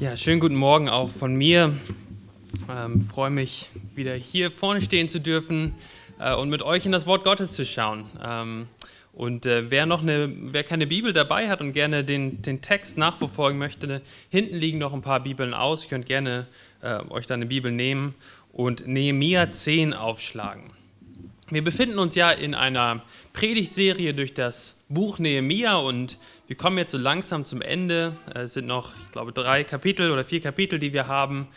Ja, schönen guten Morgen auch von mir. Ähm, freue mich, wieder hier vorne stehen zu dürfen äh, und mit euch in das Wort Gottes zu schauen. Ähm, und äh, wer noch eine, wer keine Bibel dabei hat und gerne den, den Text nachverfolgen möchte, hinten liegen noch ein paar Bibeln aus. Ihr könnt gerne äh, euch da eine Bibel nehmen und Nehemia 10 aufschlagen. Wir befinden uns ja in einer Predigtserie durch das Buch Nehemia und wir kommen jetzt so langsam zum Ende. Es sind noch, ich glaube, drei Kapitel oder vier Kapitel, die wir haben.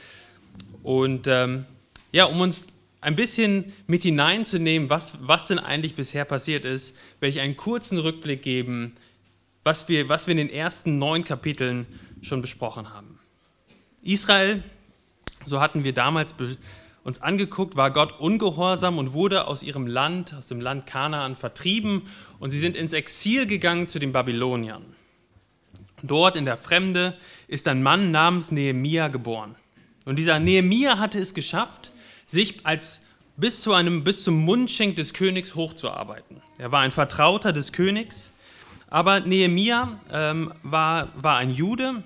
Und ähm, ja, um uns ein bisschen mit hineinzunehmen, was, was denn eigentlich bisher passiert ist, werde ich einen kurzen Rückblick geben, was wir, was wir in den ersten neun Kapiteln schon besprochen haben. Israel, so hatten wir damals uns angeguckt, war Gott ungehorsam und wurde aus ihrem Land, aus dem Land Kanaan vertrieben und sie sind ins Exil gegangen zu den Babyloniern. Dort in der Fremde ist ein Mann namens Nehemia geboren. Und dieser Nehemia hatte es geschafft, sich als bis zu einem bis zum Mundschenk des Königs hochzuarbeiten. Er war ein Vertrauter des Königs, aber Nehemia ähm, war, war ein Jude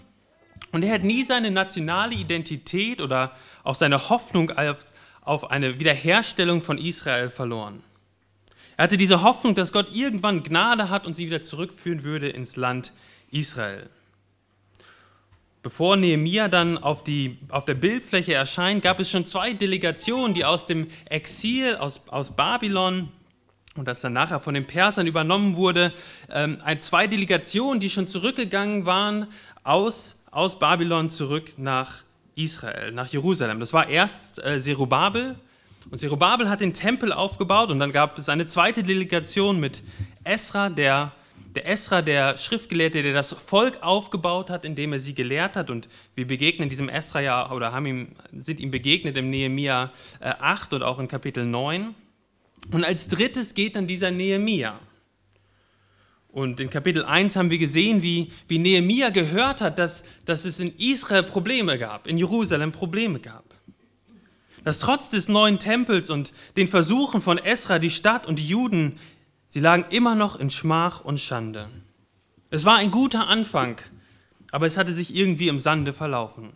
und er hat nie seine nationale Identität oder auch seine Hoffnung auf, auf eine Wiederherstellung von Israel verloren. Er hatte diese Hoffnung, dass Gott irgendwann Gnade hat und sie wieder zurückführen würde ins Land Israel. Bevor Nehemia dann auf, die, auf der Bildfläche erscheint, gab es schon zwei Delegationen, die aus dem Exil, aus, aus Babylon und das dann nachher von den Persern übernommen wurde, ähm, zwei Delegationen, die schon zurückgegangen waren aus, aus Babylon zurück nach Israel, nach Jerusalem. Das war erst äh, Zerubabel. Und Zerubabel hat den Tempel aufgebaut und dann gab es eine zweite Delegation mit Esra, der, der Esra, der Schriftgelehrte, der das Volk aufgebaut hat, indem er sie gelehrt hat. Und wir begegnen diesem Esra ja oder haben ihm, sind ihm begegnet im Nehemia äh, 8 und auch in Kapitel 9. Und als drittes geht dann dieser Nehemia. Und in Kapitel 1 haben wir gesehen, wie, wie Nehemia gehört hat, dass, dass es in Israel Probleme gab, in Jerusalem Probleme gab. Dass trotz des neuen Tempels und den Versuchen von Esra die Stadt und die Juden, sie lagen immer noch in Schmach und Schande. Es war ein guter Anfang, aber es hatte sich irgendwie im Sande verlaufen.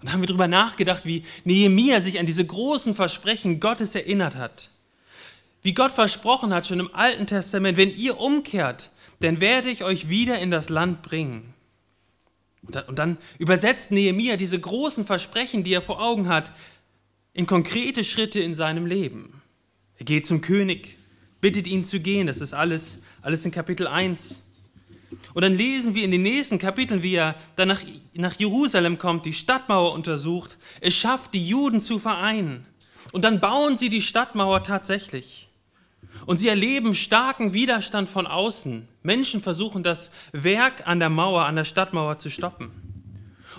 Und da haben wir darüber nachgedacht, wie Nehemia sich an diese großen Versprechen Gottes erinnert hat wie Gott versprochen hat, schon im Alten Testament, wenn ihr umkehrt, dann werde ich euch wieder in das Land bringen. Und dann, und dann übersetzt Nehemia diese großen Versprechen, die er vor Augen hat, in konkrete Schritte in seinem Leben. Er geht zum König, bittet ihn zu gehen, das ist alles, alles in Kapitel 1. Und dann lesen wir in den nächsten Kapiteln, wie er dann nach, nach Jerusalem kommt, die Stadtmauer untersucht, es schafft, die Juden zu vereinen. Und dann bauen sie die Stadtmauer tatsächlich. Und sie erleben starken Widerstand von außen. Menschen versuchen das Werk an der Mauer, an der Stadtmauer zu stoppen.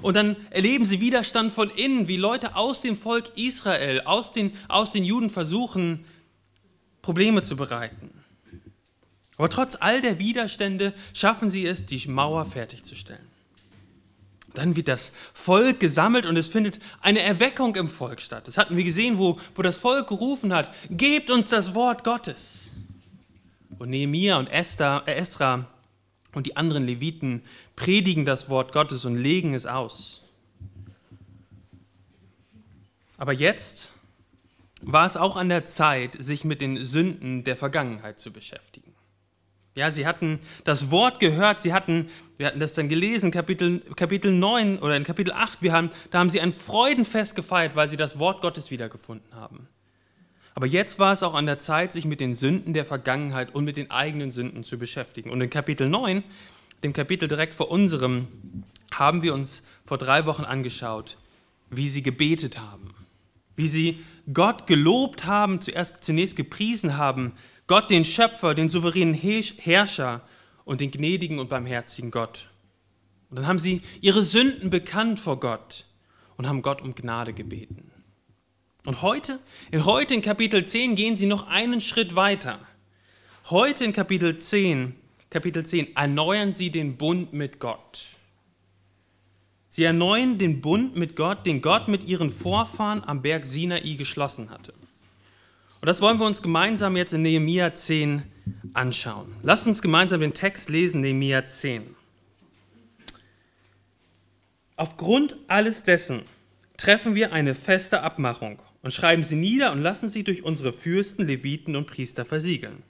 Und dann erleben sie Widerstand von innen, wie Leute aus dem Volk Israel, aus den, aus den Juden versuchen, Probleme zu bereiten. Aber trotz all der Widerstände schaffen sie es, die Mauer fertigzustellen. Dann wird das Volk gesammelt und es findet eine Erweckung im Volk statt. Das hatten wir gesehen, wo, wo das Volk gerufen hat, gebt uns das Wort Gottes. Und Nehemiah und Esther, äh Esra und die anderen Leviten predigen das Wort Gottes und legen es aus. Aber jetzt war es auch an der Zeit, sich mit den Sünden der Vergangenheit zu beschäftigen. Ja, sie hatten das Wort gehört, sie hatten, wir hatten das dann gelesen, Kapitel, Kapitel 9 oder in Kapitel 8, wir haben, da haben sie ein Freudenfest gefeiert, weil sie das Wort Gottes wiedergefunden haben. Aber jetzt war es auch an der Zeit, sich mit den Sünden der Vergangenheit und mit den eigenen Sünden zu beschäftigen. Und in Kapitel 9, dem Kapitel direkt vor unserem, haben wir uns vor drei Wochen angeschaut, wie sie gebetet haben, wie sie Gott gelobt haben, zuerst, zunächst gepriesen haben, Gott, den Schöpfer, den souveränen Herrscher und den gnädigen und barmherzigen Gott. Und dann haben sie ihre Sünden bekannt vor Gott und haben Gott um Gnade gebeten. Und heute, heute in Kapitel 10 gehen sie noch einen Schritt weiter. Heute in Kapitel 10, Kapitel 10 erneuern sie den Bund mit Gott. Sie erneuern den Bund mit Gott, den Gott mit ihren Vorfahren am Berg Sinai geschlossen hatte. Und das wollen wir uns gemeinsam jetzt in Nehemia 10 anschauen. Lasst uns gemeinsam den Text lesen, Nehemia 10. Aufgrund alles dessen treffen wir eine feste Abmachung und schreiben sie nieder und lassen sie durch unsere Fürsten, Leviten und Priester versiegeln.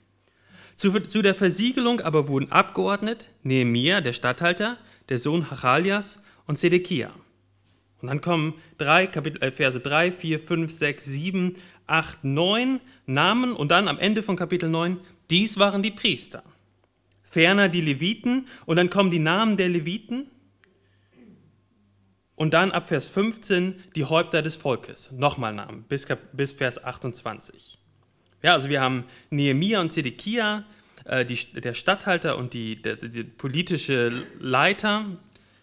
Zu, zu der Versiegelung aber wurden abgeordnet Nehemia, der Statthalter, der Sohn Hachalias und Sedekia. Und dann kommen drei, Kapitel, äh, Verse 3, 4, 5, 6, 7, 8, 9 Namen und dann am Ende von Kapitel 9, dies waren die Priester. Ferner die Leviten und dann kommen die Namen der Leviten und dann ab Vers 15 die Häupter des Volkes. Nochmal Namen bis, bis Vers 28. Ja, also wir haben Nehemia und Zedekia, äh, die, der Statthalter und die, der, die politische Leiter.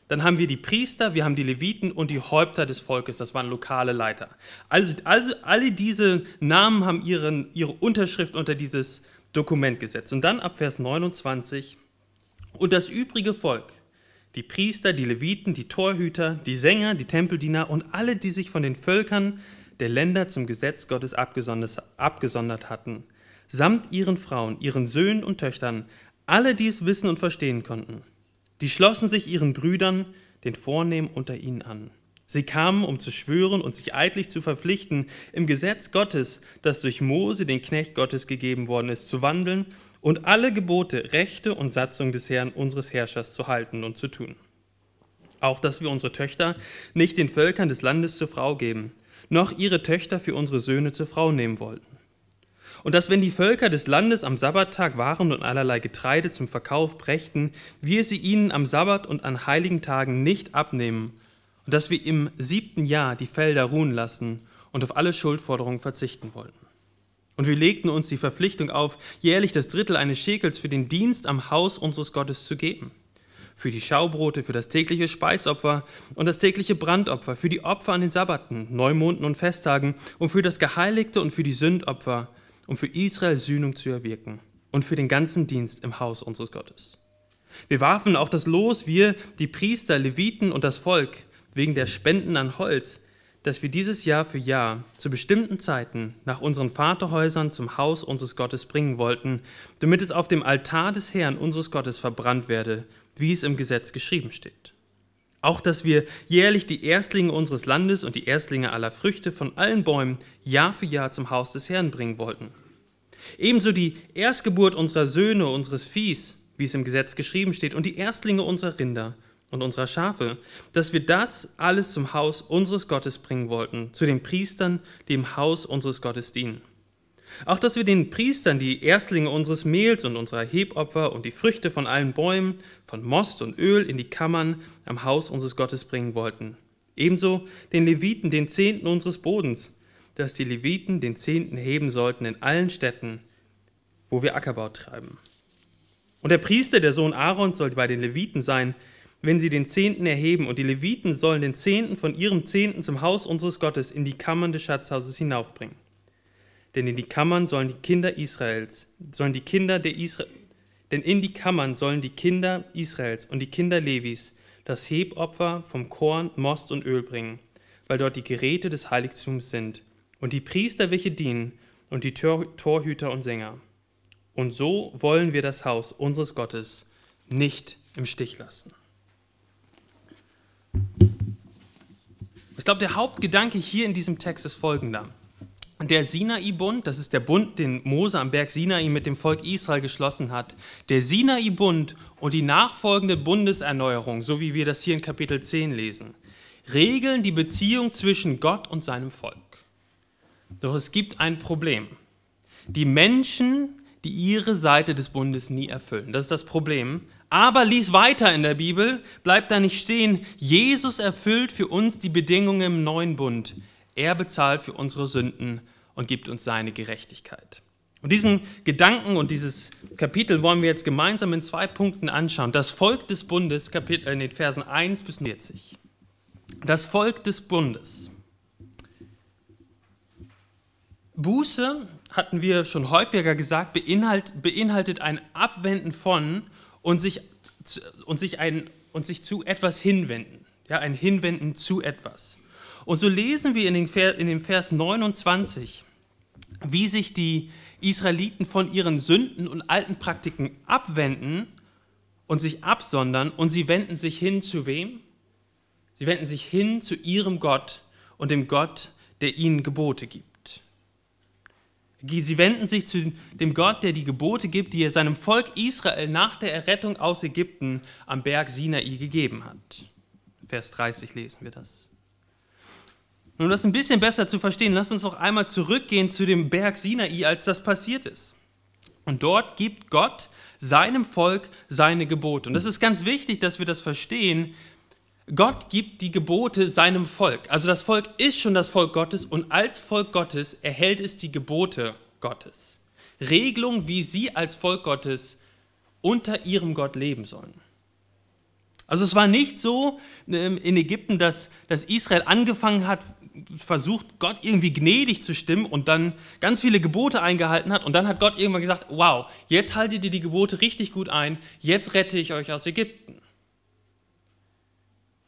Dann haben wir die Priester, wir haben die Leviten und die Häupter des Volkes, das waren lokale Leiter. Also, also alle diese Namen haben ihren, ihre Unterschrift unter dieses Dokument gesetzt. Und dann ab Vers 29, und das übrige Volk, die Priester, die Leviten, die Torhüter, die Sänger, die Tempeldiener und alle, die sich von den Völkern der Länder zum Gesetz Gottes abgesondert hatten, samt ihren Frauen, ihren Söhnen und Töchtern, alle, die es wissen und verstehen konnten. Die schlossen sich ihren Brüdern, den Vornehmen unter ihnen an. Sie kamen, um zu schwören und sich eidlich zu verpflichten, im Gesetz Gottes, das durch Mose, den Knecht Gottes, gegeben worden ist, zu wandeln und alle Gebote, Rechte und Satzungen des Herrn, unseres Herrschers, zu halten und zu tun. Auch, dass wir unsere Töchter nicht den Völkern des Landes zur Frau geben, noch ihre Töchter für unsere Söhne zur Frau nehmen wollten. Und dass wenn die Völker des Landes am Sabbattag Waren und allerlei Getreide zum Verkauf brächten, wir sie ihnen am Sabbat und an heiligen Tagen nicht abnehmen, und dass wir im siebten Jahr die Felder ruhen lassen und auf alle Schuldforderungen verzichten wollten. Und wir legten uns die Verpflichtung auf, jährlich das Drittel eines Schekels für den Dienst am Haus unseres Gottes zu geben. Für die Schaubrote, für das tägliche Speisopfer und das tägliche Brandopfer, für die Opfer an den Sabbaten, Neumonden und Festtagen und für das Geheiligte und für die Sündopfer, um für Israel Sühnung zu erwirken und für den ganzen Dienst im Haus unseres Gottes. Wir warfen auch das Los, wir, die Priester, Leviten und das Volk, wegen der Spenden an Holz, dass wir dieses Jahr für Jahr zu bestimmten Zeiten nach unseren Vaterhäusern zum Haus unseres Gottes bringen wollten, damit es auf dem Altar des Herrn unseres Gottes verbrannt werde wie es im Gesetz geschrieben steht. Auch, dass wir jährlich die Erstlinge unseres Landes und die Erstlinge aller Früchte von allen Bäumen Jahr für Jahr zum Haus des Herrn bringen wollten. Ebenso die Erstgeburt unserer Söhne, unseres Viehs, wie es im Gesetz geschrieben steht, und die Erstlinge unserer Rinder und unserer Schafe, dass wir das alles zum Haus unseres Gottes bringen wollten, zu den Priestern, die im Haus unseres Gottes dienen. Auch dass wir den Priestern die Erstlinge unseres Mehls und unserer Hebopfer und die Früchte von allen Bäumen, von Most und Öl in die Kammern am Haus unseres Gottes bringen wollten. Ebenso den Leviten den Zehnten unseres Bodens, dass die Leviten den Zehnten heben sollten in allen Städten, wo wir Ackerbau treiben. Und der Priester, der Sohn Aaron, soll bei den Leviten sein, wenn sie den Zehnten erheben, und die Leviten sollen den Zehnten von ihrem Zehnten zum Haus unseres Gottes in die Kammern des Schatzhauses hinaufbringen denn in die Kammern sollen die Kinder Israels, sollen die Kinder der Israel, denn in die Kammern sollen die Kinder Israels und die Kinder Levis das Hebopfer vom Korn, Most und Öl bringen, weil dort die Geräte des Heiligtums sind und die Priester, welche dienen, und die Tor Torhüter und Sänger. Und so wollen wir das Haus unseres Gottes nicht im Stich lassen. Ich glaube, der Hauptgedanke hier in diesem Text ist folgender der Sinai-Bund, das ist der Bund, den Mose am Berg Sinai mit dem Volk Israel geschlossen hat, der Sinai-Bund und die nachfolgende Bundeserneuerung, so wie wir das hier in Kapitel 10 lesen, regeln die Beziehung zwischen Gott und seinem Volk. Doch es gibt ein Problem. Die Menschen, die ihre Seite des Bundes nie erfüllen. Das ist das Problem. Aber lies weiter in der Bibel, bleibt da nicht stehen. Jesus erfüllt für uns die Bedingungen im neuen Bund. Er bezahlt für unsere Sünden und gibt uns seine Gerechtigkeit. Und diesen Gedanken und dieses Kapitel wollen wir jetzt gemeinsam in zwei Punkten anschauen. Das Volk des Bundes, Kapitel, in den Versen 1 bis 40. Das Volk des Bundes. Buße, hatten wir schon häufiger gesagt, beinhalt, beinhaltet ein Abwenden von und sich, und sich, ein, und sich zu etwas hinwenden. Ja, ein Hinwenden zu etwas. Und so lesen wir in, den Vers, in dem Vers 29, wie sich die Israeliten von ihren Sünden und alten Praktiken abwenden und sich absondern und sie wenden sich hin zu wem? Sie wenden sich hin zu ihrem Gott und dem Gott, der ihnen Gebote gibt. Sie wenden sich zu dem Gott, der die Gebote gibt, die er seinem Volk Israel nach der Errettung aus Ägypten am Berg Sinai gegeben hat. Vers 30 lesen wir das. Um das ein bisschen besser zu verstehen, lasst uns noch einmal zurückgehen zu dem Berg Sinai, als das passiert ist. Und dort gibt Gott seinem Volk seine Gebote. Und das ist ganz wichtig, dass wir das verstehen. Gott gibt die Gebote seinem Volk. Also das Volk ist schon das Volk Gottes und als Volk Gottes erhält es die Gebote Gottes. Regelungen, wie sie als Volk Gottes unter ihrem Gott leben sollen. Also es war nicht so ähm, in Ägypten, dass, dass Israel angefangen hat, versucht, Gott irgendwie gnädig zu stimmen und dann ganz viele Gebote eingehalten hat und dann hat Gott irgendwann gesagt, wow, jetzt haltet ihr die Gebote richtig gut ein, jetzt rette ich euch aus Ägypten.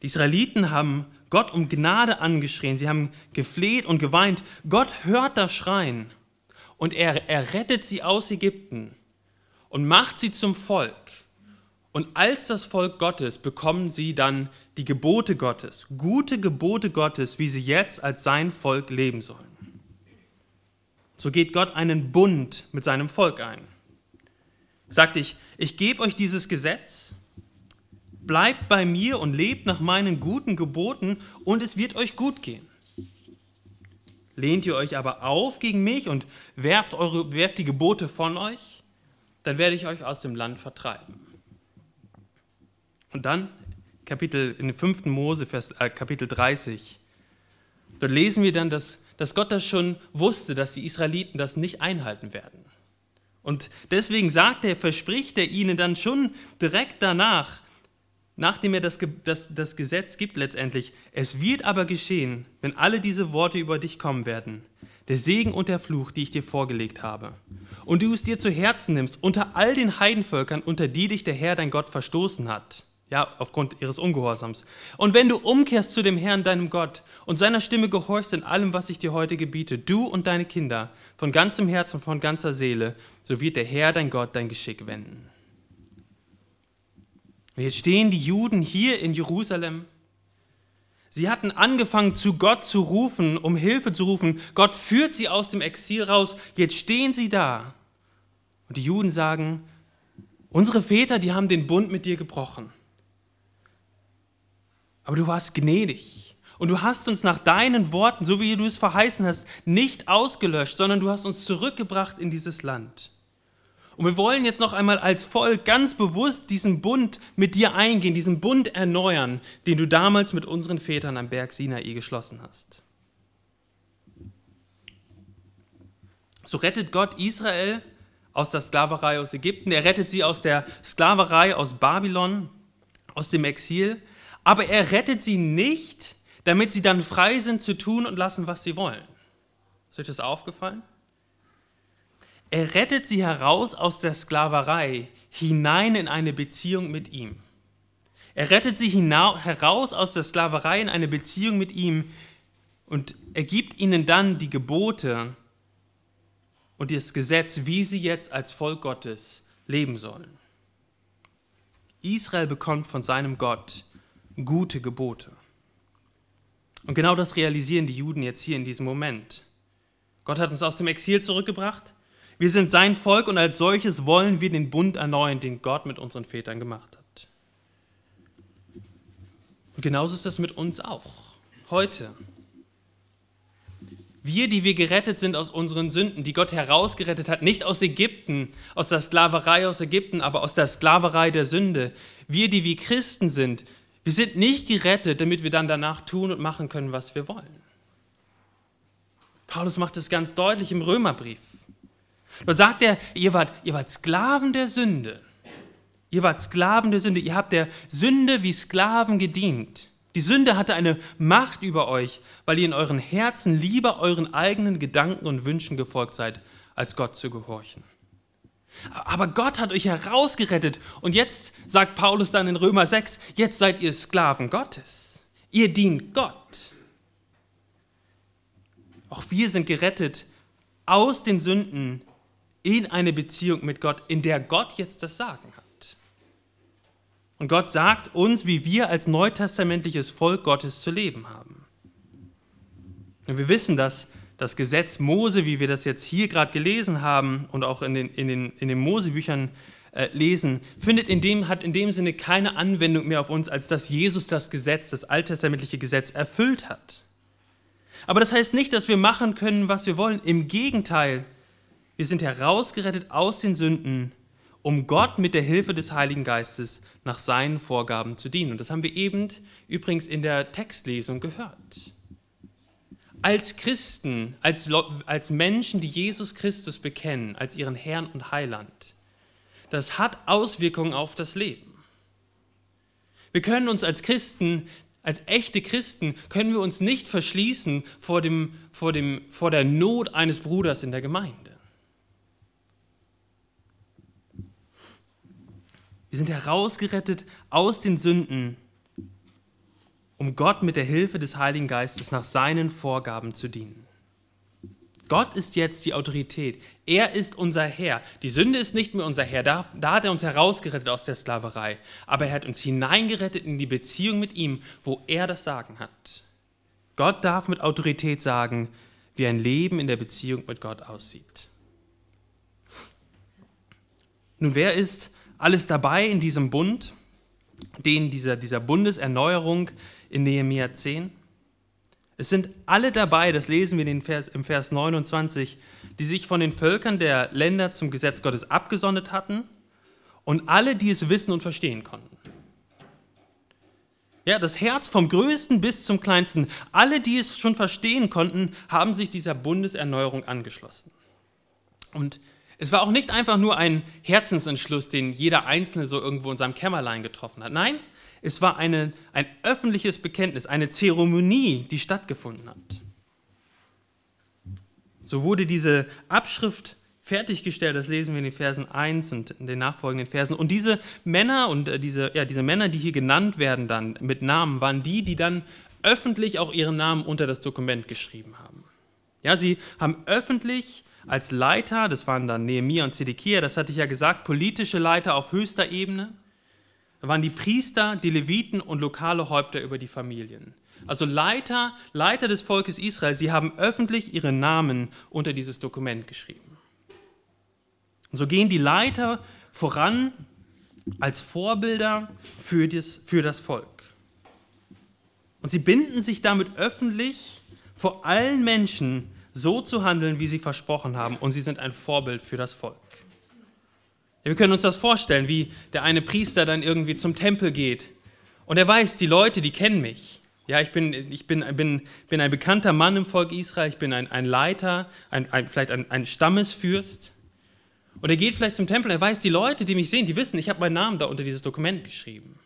Die Israeliten haben Gott um Gnade angeschrien, sie haben gefleht und geweint. Gott hört das Schreien und er, er rettet sie aus Ägypten und macht sie zum Volk. Und als das Volk Gottes bekommen sie dann die Gebote Gottes, gute Gebote Gottes, wie sie jetzt als sein Volk leben sollen. So geht Gott einen Bund mit seinem Volk ein. Sagt ich, ich gebe euch dieses Gesetz, bleibt bei mir und lebt nach meinen guten Geboten und es wird euch gut gehen. Lehnt ihr euch aber auf gegen mich und werft, eure, werft die Gebote von euch, dann werde ich euch aus dem Land vertreiben. Und dann Kapitel in dem 5. Mose, Vers, äh, Kapitel 30. Dort lesen wir dann, dass, dass Gott das schon wusste, dass die Israeliten das nicht einhalten werden. Und deswegen sagt er, verspricht er ihnen dann schon direkt danach, nachdem er das, das, das Gesetz gibt letztendlich, es wird aber geschehen, wenn alle diese Worte über dich kommen werden, der Segen und der Fluch, die ich dir vorgelegt habe, und du es dir zu Herzen nimmst, unter all den Heidenvölkern, unter die dich der Herr dein Gott verstoßen hat, ja, aufgrund ihres Ungehorsams. Und wenn du umkehrst zu dem Herrn, deinem Gott, und seiner Stimme gehorchst in allem, was ich dir heute gebiete, du und deine Kinder, von ganzem Herzen und von ganzer Seele, so wird der Herr, dein Gott, dein Geschick wenden. Und jetzt stehen die Juden hier in Jerusalem. Sie hatten angefangen, zu Gott zu rufen, um Hilfe zu rufen. Gott führt sie aus dem Exil raus. Jetzt stehen sie da. Und die Juden sagen, unsere Väter, die haben den Bund mit dir gebrochen. Aber du warst gnädig. Und du hast uns nach deinen Worten, so wie du es verheißen hast, nicht ausgelöscht, sondern du hast uns zurückgebracht in dieses Land. Und wir wollen jetzt noch einmal als Volk ganz bewusst diesen Bund mit dir eingehen, diesen Bund erneuern, den du damals mit unseren Vätern am Berg Sinai geschlossen hast. So rettet Gott Israel aus der Sklaverei aus Ägypten, er rettet sie aus der Sklaverei aus Babylon, aus dem Exil, aber er rettet sie nicht, damit sie dann frei sind zu tun und lassen, was sie wollen. Ist euch das aufgefallen? Er rettet sie heraus aus der Sklaverei hinein in eine Beziehung mit ihm. Er rettet sie heraus aus der Sklaverei in eine Beziehung mit ihm und er gibt ihnen dann die Gebote und das Gesetz, wie sie jetzt als Volk Gottes leben sollen. Israel bekommt von seinem Gott gute Gebote. Und genau das realisieren die Juden jetzt hier in diesem Moment. Gott hat uns aus dem Exil zurückgebracht. Wir sind sein Volk und als solches wollen wir den Bund erneuern, den Gott mit unseren Vätern gemacht hat. Und genauso ist das mit uns auch. Heute. Wir, die wir gerettet sind aus unseren Sünden, die Gott herausgerettet hat, nicht aus Ägypten, aus der Sklaverei aus Ägypten, aber aus der Sklaverei der Sünde. Wir, die wie Christen sind, wir sind nicht gerettet, damit wir dann danach tun und machen können, was wir wollen. Paulus macht es ganz deutlich im Römerbrief. Da sagt er, ihr wart, ihr wart Sklaven der Sünde. Ihr wart Sklaven der Sünde. Ihr habt der Sünde wie Sklaven gedient. Die Sünde hatte eine Macht über euch, weil ihr in euren Herzen lieber euren eigenen Gedanken und Wünschen gefolgt seid, als Gott zu gehorchen. Aber Gott hat euch herausgerettet. Und jetzt sagt Paulus dann in Römer 6, jetzt seid ihr Sklaven Gottes. Ihr dient Gott. Auch wir sind gerettet aus den Sünden in eine Beziehung mit Gott, in der Gott jetzt das Sagen hat. Und Gott sagt uns, wie wir als neutestamentliches Volk Gottes zu leben haben. Und wir wissen, dass das Gesetz Mose, wie wir das jetzt hier gerade gelesen haben und auch in den, in den, in den Mosebüchern äh, lesen, findet in dem, hat in dem Sinne keine Anwendung mehr auf uns, als dass Jesus das Gesetz, das alttestamentliche Gesetz erfüllt hat. Aber das heißt nicht, dass wir machen können, was wir wollen. Im Gegenteil, wir sind herausgerettet aus den Sünden, um Gott mit der Hilfe des Heiligen Geistes nach seinen Vorgaben zu dienen. Und das haben wir eben übrigens in der Textlesung gehört. Als Christen, als, als Menschen, die Jesus Christus bekennen, als ihren Herrn und Heiland, das hat Auswirkungen auf das Leben. Wir können uns als Christen, als echte Christen, können wir uns nicht verschließen vor, dem, vor, dem, vor der Not eines Bruders in der Gemeinde. Wir sind herausgerettet aus den Sünden, um Gott mit der Hilfe des Heiligen Geistes nach seinen Vorgaben zu dienen. Gott ist jetzt die Autorität. Er ist unser Herr. Die Sünde ist nicht mehr unser Herr. Da, da, hat er uns herausgerettet aus der Sklaverei. Aber er hat uns hineingerettet in die Beziehung mit ihm, wo er das Sagen hat. Gott darf mit Autorität sagen, wie ein Leben in der Beziehung mit Gott aussieht. Nun, wer ist alles dabei in diesem Bund, den dieser, dieser Bundeserneuerung in Nehemiah 10? Es sind alle dabei, das lesen wir in Vers, im Vers 29, die sich von den Völkern der Länder zum Gesetz Gottes abgesondert hatten und alle, die es wissen und verstehen konnten. Ja, das Herz vom Größten bis zum Kleinsten, alle, die es schon verstehen konnten, haben sich dieser Bundeserneuerung angeschlossen. Und es war auch nicht einfach nur ein Herzensentschluss, den jeder Einzelne so irgendwo in seinem Kämmerlein getroffen hat. Nein, es war eine, ein öffentliches Bekenntnis, eine Zeremonie, die stattgefunden hat. So wurde diese Abschrift fertiggestellt, das lesen wir in den Versen 1 und in den nachfolgenden Versen. Und diese Männer und äh, diese, ja, diese Männer, die hier genannt werden dann mit Namen, waren die, die dann öffentlich auch ihren Namen unter das Dokument geschrieben haben. Ja, sie haben öffentlich als Leiter, das waren dann Nehemiah und Zedekia, das hatte ich ja gesagt, politische Leiter auf höchster Ebene. Da waren die Priester, die Leviten und lokale Häupter über die Familien. Also Leiter, Leiter des Volkes Israel, sie haben öffentlich ihre Namen unter dieses Dokument geschrieben. Und so gehen die Leiter voran als Vorbilder für das, für das Volk. Und sie binden sich damit öffentlich vor allen Menschen so zu handeln, wie sie versprochen haben, und sie sind ein Vorbild für das Volk. Wir können uns das vorstellen, wie der eine Priester dann irgendwie zum Tempel geht und er weiß, die Leute, die kennen mich. Ja, ich bin, ich bin, bin, bin ein bekannter Mann im Volk Israel, ich bin ein, ein Leiter, ein, ein, vielleicht ein, ein Stammesfürst. Und er geht vielleicht zum Tempel, er weiß, die Leute, die mich sehen, die wissen, ich habe meinen Namen da unter dieses Dokument geschrieben.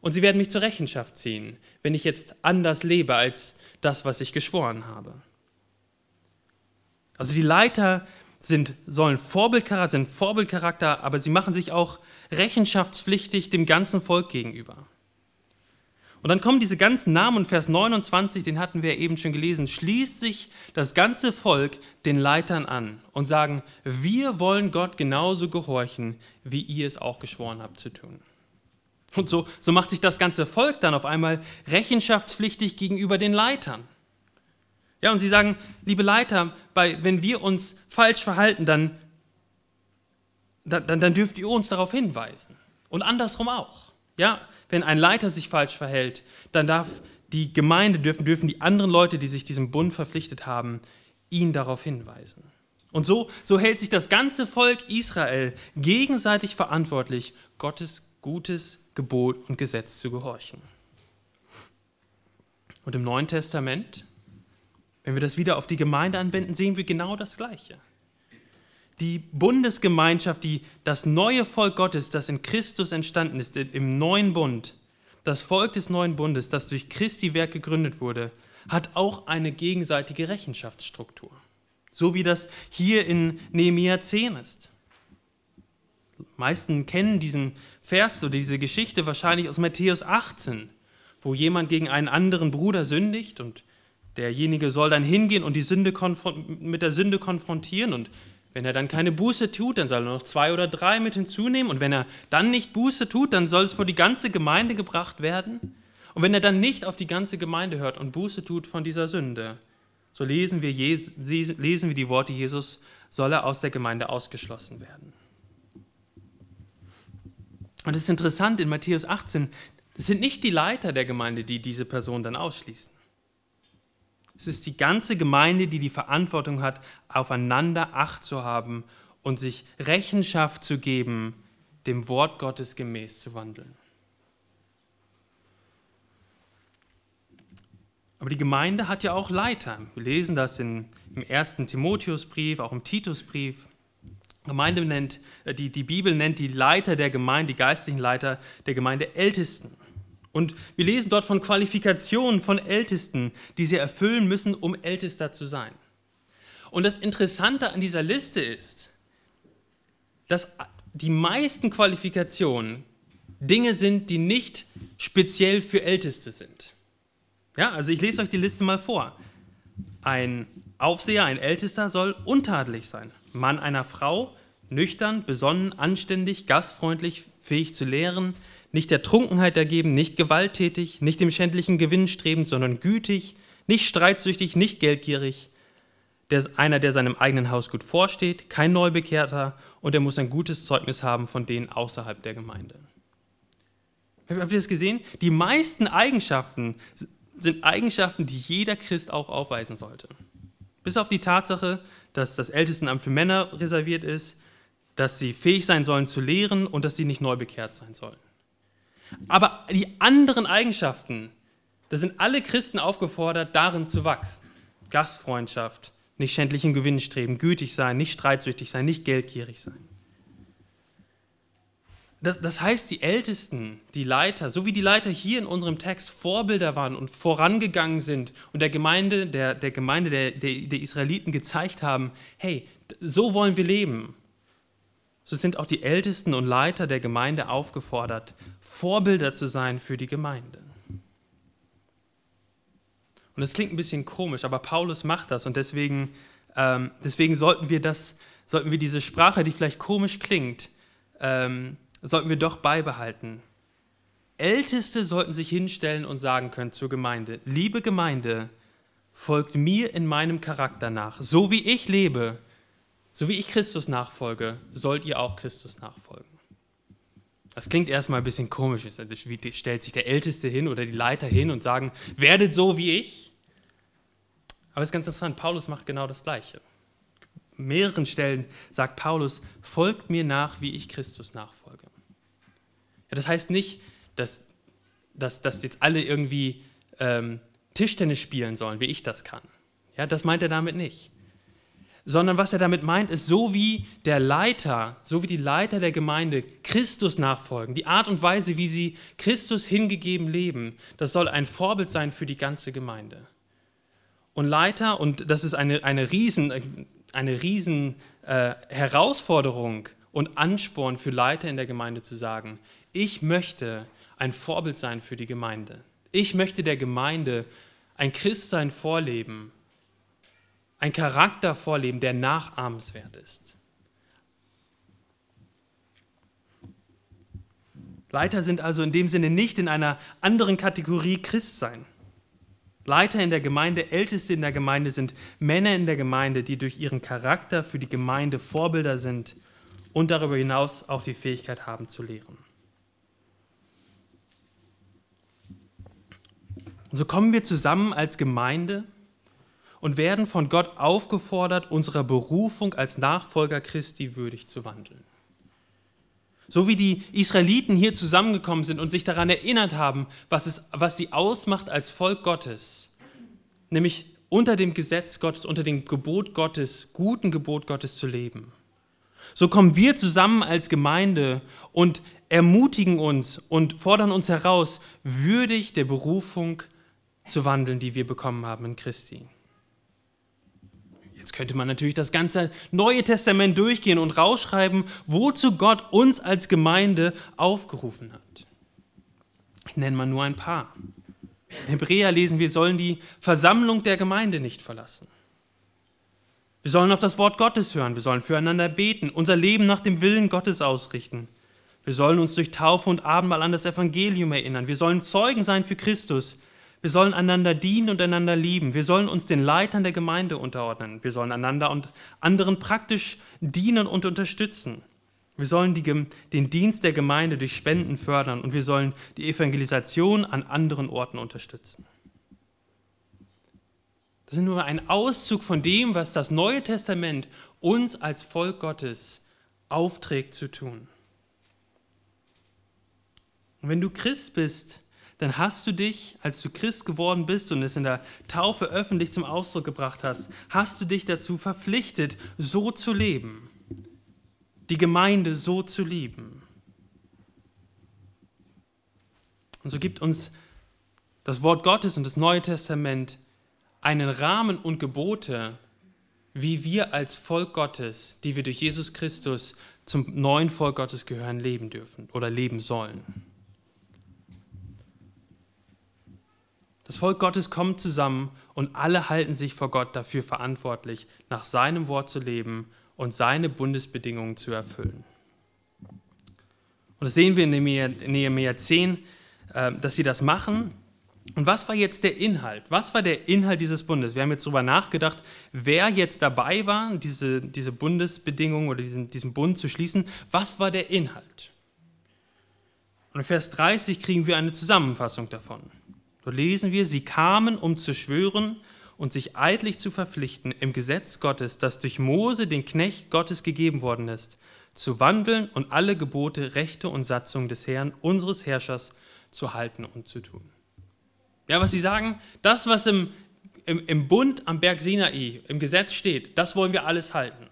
Und sie werden mich zur Rechenschaft ziehen, wenn ich jetzt anders lebe als das, was ich geschworen habe. Also die Leiter sind, sollen Vorbildcharakter, sind Vorbildcharakter, aber sie machen sich auch rechenschaftspflichtig dem ganzen Volk gegenüber. Und dann kommen diese ganzen Namen und Vers 29, den hatten wir eben schon gelesen, schließt sich das ganze Volk den Leitern an und sagen, wir wollen Gott genauso gehorchen, wie ihr es auch geschworen habt zu tun. Und so, so macht sich das ganze Volk dann auf einmal rechenschaftspflichtig gegenüber den Leitern. Ja, und sie sagen, liebe Leiter, bei, wenn wir uns falsch verhalten, dann, dann, dann dürft ihr uns darauf hinweisen. Und andersrum auch. Ja, wenn ein Leiter sich falsch verhält, dann darf die Gemeinde, dürfen, dürfen die anderen Leute, die sich diesem Bund verpflichtet haben, ihn darauf hinweisen. Und so, so hält sich das ganze Volk Israel gegenseitig verantwortlich, Gottes gutes Gebot und Gesetz zu gehorchen. Und im Neuen Testament wenn wir das wieder auf die Gemeinde anwenden, sehen wir genau das Gleiche. Die Bundesgemeinschaft, die, das neue Volk Gottes, das in Christus entstanden ist, im neuen Bund, das Volk des neuen Bundes, das durch Christi Werk gegründet wurde, hat auch eine gegenseitige Rechenschaftsstruktur. So wie das hier in Nehemiah 10 ist. Die meisten kennen diesen Vers oder diese Geschichte wahrscheinlich aus Matthäus 18, wo jemand gegen einen anderen Bruder sündigt und Derjenige soll dann hingehen und die Sünde mit der Sünde konfrontieren und Wenn er dann keine Buße tut, dann soll er noch zwei oder drei mit hinzunehmen. Und wenn er dann nicht Buße tut, dann soll es vor die ganze Gemeinde gebracht werden. Und wenn er dann nicht auf die ganze Gemeinde hört und Buße tut von dieser Sünde, so lesen wir, lesen wir die Worte Jesus, soll er aus der Gemeinde ausgeschlossen werden. Und es ist interessant, in Matthäus 18, es sind nicht die Leiter der Gemeinde, die diese Person dann ausschließen. Es ist die ganze Gemeinde, die die Verantwortung hat, aufeinander Acht zu haben und sich Rechenschaft zu geben, dem Wort Gottes gemäß zu wandeln. Aber die Gemeinde hat ja auch Leiter. Wir lesen das in, im ersten Timotheusbrief, auch im Titusbrief. Gemeinde nennt, äh, die, die Bibel nennt die Leiter der Gemeinde, die geistlichen Leiter der Gemeinde Ältesten. Und wir lesen dort von Qualifikationen von Ältesten, die sie erfüllen müssen, um Ältester zu sein. Und das Interessante an dieser Liste ist, dass die meisten Qualifikationen Dinge sind, die nicht speziell für Älteste sind. Ja, also ich lese euch die Liste mal vor. Ein Aufseher, ein Ältester soll untadelig sein. Mann einer Frau, nüchtern, besonnen, anständig, gastfreundlich, fähig zu lehren, nicht der Trunkenheit ergeben, nicht gewalttätig, nicht dem schändlichen Gewinn strebend, sondern gütig, nicht streitsüchtig, nicht geldgierig, der ist einer, der seinem eigenen Haus gut vorsteht, kein Neubekehrter und er muss ein gutes Zeugnis haben von denen außerhalb der Gemeinde. Habt ihr das gesehen? Die meisten Eigenschaften sind Eigenschaften, die jeder Christ auch aufweisen sollte. Bis auf die Tatsache, dass das Ältestenamt für Männer reserviert ist, dass sie fähig sein sollen zu lehren und dass sie nicht neu bekehrt sein sollen. Aber die anderen Eigenschaften, da sind alle Christen aufgefordert, darin zu wachsen. Gastfreundschaft, nicht schändlichen Gewinn streben, gütig sein, nicht streitsüchtig sein, nicht geldgierig sein. Das, das, heißt, die Ältesten, die Leiter, so wie die Leiter hier in unserem Text Vorbilder waren und vorangegangen sind und der Gemeinde, der, der Gemeinde der, der, der Israeliten gezeigt haben, hey, so wollen wir leben. So sind auch die Ältesten und Leiter der Gemeinde aufgefordert, Vorbilder zu sein für die Gemeinde. Und das klingt ein bisschen komisch, aber Paulus macht das und deswegen, ähm, deswegen sollten wir das, sollten wir diese Sprache, die vielleicht komisch klingt, ähm, sollten wir doch beibehalten. Älteste sollten sich hinstellen und sagen können zur Gemeinde, liebe Gemeinde, folgt mir in meinem Charakter nach. So wie ich lebe, so wie ich Christus nachfolge, sollt ihr auch Christus nachfolgen. Das klingt erstmal ein bisschen komisch. Da stellt sich der Älteste hin oder die Leiter hin und sagen, werdet so wie ich. Aber es ist ganz interessant, Paulus macht genau das Gleiche. An mehreren Stellen sagt Paulus, folgt mir nach, wie ich Christus nachfolge. Ja, das heißt nicht, dass, dass, dass jetzt alle irgendwie ähm, Tischtennis spielen sollen, wie ich das kann. Ja, das meint er damit nicht sondern was er damit meint, ist so wie der Leiter, so wie die Leiter der Gemeinde Christus nachfolgen, die Art und Weise, wie sie Christus hingegeben leben, das soll ein Vorbild sein für die ganze Gemeinde. Und Leiter, und das ist eine, eine riesen, eine riesen äh, Herausforderung und Ansporn für Leiter in der Gemeinde zu sagen, ich möchte ein Vorbild sein für die Gemeinde. Ich möchte der Gemeinde ein Christsein vorleben, ein Charakter vorleben, der nachahmenswert ist. Leiter sind also in dem Sinne nicht in einer anderen Kategorie Christsein. Leiter in der Gemeinde, Älteste in der Gemeinde sind Männer in der Gemeinde, die durch ihren Charakter für die Gemeinde Vorbilder sind und darüber hinaus auch die Fähigkeit haben zu lehren. Und so kommen wir zusammen als Gemeinde und werden von Gott aufgefordert, unserer Berufung als Nachfolger Christi würdig zu wandeln. So wie die Israeliten hier zusammengekommen sind und sich daran erinnert haben, was, es, was sie ausmacht als Volk Gottes, nämlich unter dem Gesetz Gottes, unter dem Gebot Gottes, guten Gebot Gottes zu leben. So kommen wir zusammen als Gemeinde und ermutigen uns und fordern uns heraus, würdig der Berufung zu wandeln, die wir bekommen haben in Christi. Jetzt könnte man natürlich das ganze Neue Testament durchgehen und rausschreiben, wozu Gott uns als Gemeinde aufgerufen hat. Ich nenne mal nur ein paar. In Hebräer lesen wir, sollen die Versammlung der Gemeinde nicht verlassen. Wir sollen auf das Wort Gottes hören, wir sollen füreinander beten, unser Leben nach dem Willen Gottes ausrichten. Wir sollen uns durch Taufe und Abendmahl an das Evangelium erinnern. Wir sollen Zeugen sein für Christus. Wir sollen einander dienen und einander lieben. Wir sollen uns den Leitern der Gemeinde unterordnen. Wir sollen einander und anderen praktisch dienen und unterstützen. Wir sollen die, den Dienst der Gemeinde durch Spenden fördern und wir sollen die Evangelisation an anderen Orten unterstützen. Das ist nur ein Auszug von dem, was das Neue Testament uns als Volk Gottes aufträgt zu tun. Und wenn du Christ bist, dann hast du dich, als du Christ geworden bist und es in der Taufe öffentlich zum Ausdruck gebracht hast, hast du dich dazu verpflichtet, so zu leben, die Gemeinde so zu lieben. Und so gibt uns das Wort Gottes und das Neue Testament einen Rahmen und Gebote, wie wir als Volk Gottes, die wir durch Jesus Christus zum neuen Volk Gottes gehören, leben dürfen oder leben sollen. Das Volk Gottes kommt zusammen und alle halten sich vor Gott dafür verantwortlich, nach seinem Wort zu leben und seine Bundesbedingungen zu erfüllen. Und das sehen wir in Nehemiah 10, äh, dass sie das machen. Und was war jetzt der Inhalt? Was war der Inhalt dieses Bundes? Wir haben jetzt darüber nachgedacht, wer jetzt dabei war, diese, diese Bundesbedingungen oder diesen, diesen Bund zu schließen. Was war der Inhalt? Und in Vers 30 kriegen wir eine Zusammenfassung davon. Dort lesen wir, sie kamen, um zu schwören und sich eidlich zu verpflichten, im Gesetz Gottes, das durch Mose, den Knecht Gottes, gegeben worden ist, zu wandeln und alle Gebote, Rechte und Satzungen des Herrn, unseres Herrschers, zu halten und zu tun. Ja, was sie sagen, das, was im, im, im Bund am Berg Sinai, im Gesetz steht, das wollen wir alles halten.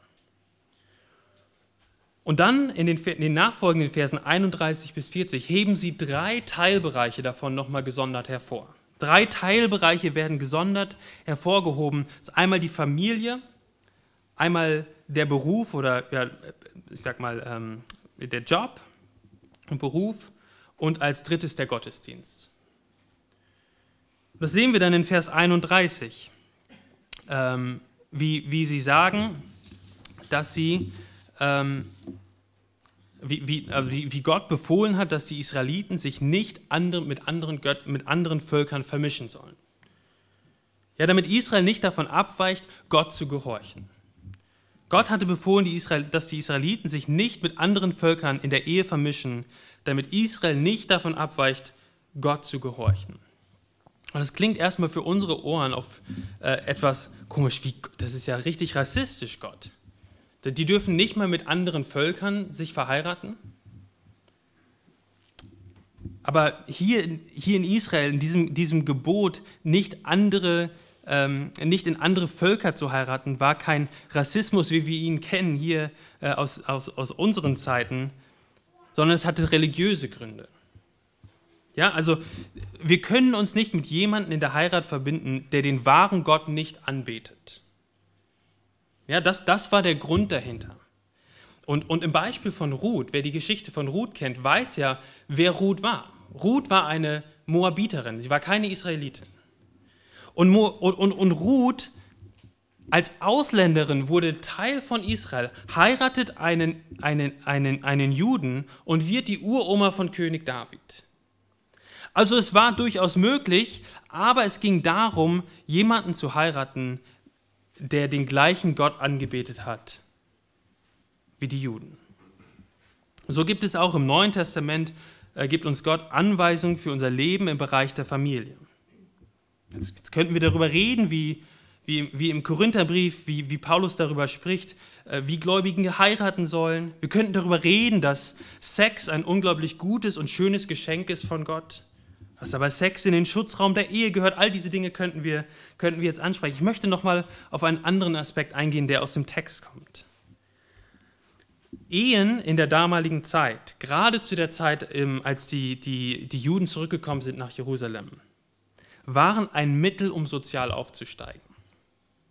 Und dann in den, in den, nachfolgenden Versen 31 bis 40 heben sie drei Teilbereiche davon nochmal gesondert hervor. Drei Teilbereiche werden gesondert hervorgehoben. Das ist einmal die Familie, einmal der Beruf oder ja, ich sag mal ähm, der Job und Beruf und als drittes der Gottesdienst. Das sehen wir dann in Vers 31, ähm, wie, wie sie sagen, dass sie ähm, wie, wie, also wie, Gott befohlen hat, dass die Israeliten sich nicht andere, mit, anderen Gött, mit anderen Völkern vermischen sollen. Ja, damit Israel nicht davon abweicht, Gott zu gehorchen. Gott hatte befohlen, die Israel, dass die Israeliten sich nicht mit anderen Völkern in der Ehe vermischen, damit Israel nicht davon abweicht, Gott zu gehorchen. Und das klingt erstmal für unsere Ohren auf äh, etwas komisch, wie, das ist ja richtig rassistisch, Gott. Die dürfen nicht mal mit anderen Völkern sich verheiraten. Aber hier, hier in Israel, in diesem, diesem Gebot, nicht, andere, ähm, nicht in andere Völker zu heiraten, war kein Rassismus, wie wir ihn kennen hier äh, aus, aus, aus unseren Zeiten, sondern es hatte religiöse Gründe. Ja, also wir können uns nicht mit jemandem in der Heirat verbinden, der den wahren Gott nicht anbetet. Ja, das, das war der Grund dahinter. Und, und im Beispiel von Ruth, wer die Geschichte von Ruth kennt, weiß ja, wer Ruth war. Ruth war eine Moabiterin, sie war keine Israelitin. Und, und, und, und Ruth als Ausländerin wurde Teil von Israel, heiratet einen, einen, einen, einen Juden und wird die Uroma von König David. Also es war durchaus möglich, aber es ging darum, jemanden zu heiraten, der den gleichen Gott angebetet hat wie die Juden. So gibt es auch im Neuen Testament, äh, gibt uns Gott Anweisungen für unser Leben im Bereich der Familie. Jetzt, jetzt könnten wir darüber reden, wie, wie, wie im Korintherbrief, wie, wie Paulus darüber spricht, äh, wie Gläubigen heiraten sollen. Wir könnten darüber reden, dass Sex ein unglaublich gutes und schönes Geschenk ist von Gott was aber Sex in den Schutzraum der Ehe gehört, all diese Dinge könnten wir, könnten wir jetzt ansprechen. Ich möchte nochmal auf einen anderen Aspekt eingehen, der aus dem Text kommt. Ehen in der damaligen Zeit, gerade zu der Zeit, ähm, als die, die, die Juden zurückgekommen sind nach Jerusalem, waren ein Mittel, um sozial aufzusteigen.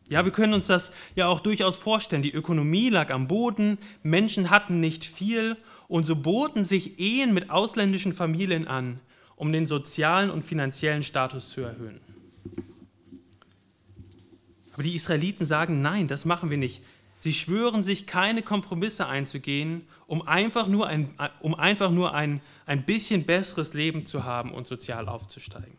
Ja, wir können uns das ja auch durchaus vorstellen. Die Ökonomie lag am Boden, Menschen hatten nicht viel und so boten sich Ehen mit ausländischen Familien an, um den sozialen und finanziellen Status zu erhöhen. Aber die Israeliten sagen, nein, das machen wir nicht. Sie schwören sich, keine Kompromisse einzugehen, um einfach nur ein, um einfach nur ein, ein bisschen besseres Leben zu haben und sozial aufzusteigen.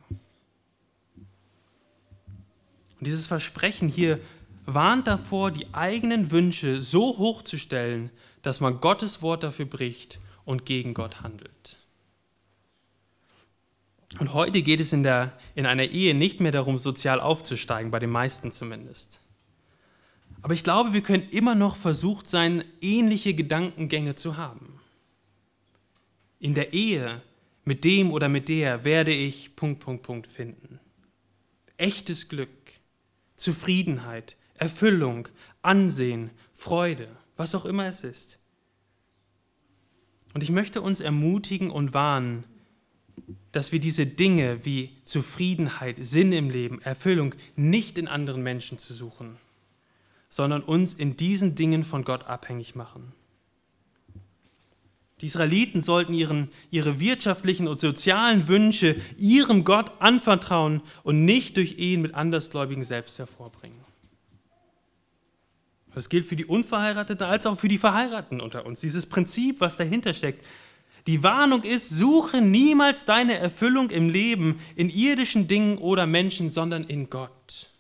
Und dieses Versprechen hier warnt davor, die eigenen Wünsche so hoch zu stellen, dass man Gottes Wort dafür bricht und gegen Gott handelt. Und heute geht es in, der, in einer Ehe nicht mehr darum, sozial aufzusteigen, bei den meisten zumindest. Aber ich glaube, wir können immer noch versucht sein, ähnliche Gedankengänge zu haben. In der Ehe mit dem oder mit der werde ich Punkt, Punkt, Punkt finden. Echtes Glück, Zufriedenheit, Erfüllung, Ansehen, Freude, was auch immer es ist. Und ich möchte uns ermutigen und warnen, dass wir diese Dinge wie Zufriedenheit, Sinn im Leben, Erfüllung nicht in anderen Menschen zu suchen, sondern uns in diesen Dingen von Gott abhängig machen. Die Israeliten sollten ihren, ihre wirtschaftlichen und sozialen Wünsche ihrem Gott anvertrauen und nicht durch Ehen mit Andersgläubigen selbst hervorbringen. Das gilt für die Unverheirateten als auch für die Verheirateten unter uns. Dieses Prinzip, was dahinter steckt. Die Warnung ist, suche niemals deine Erfüllung im Leben in irdischen Dingen oder Menschen, sondern in Gott.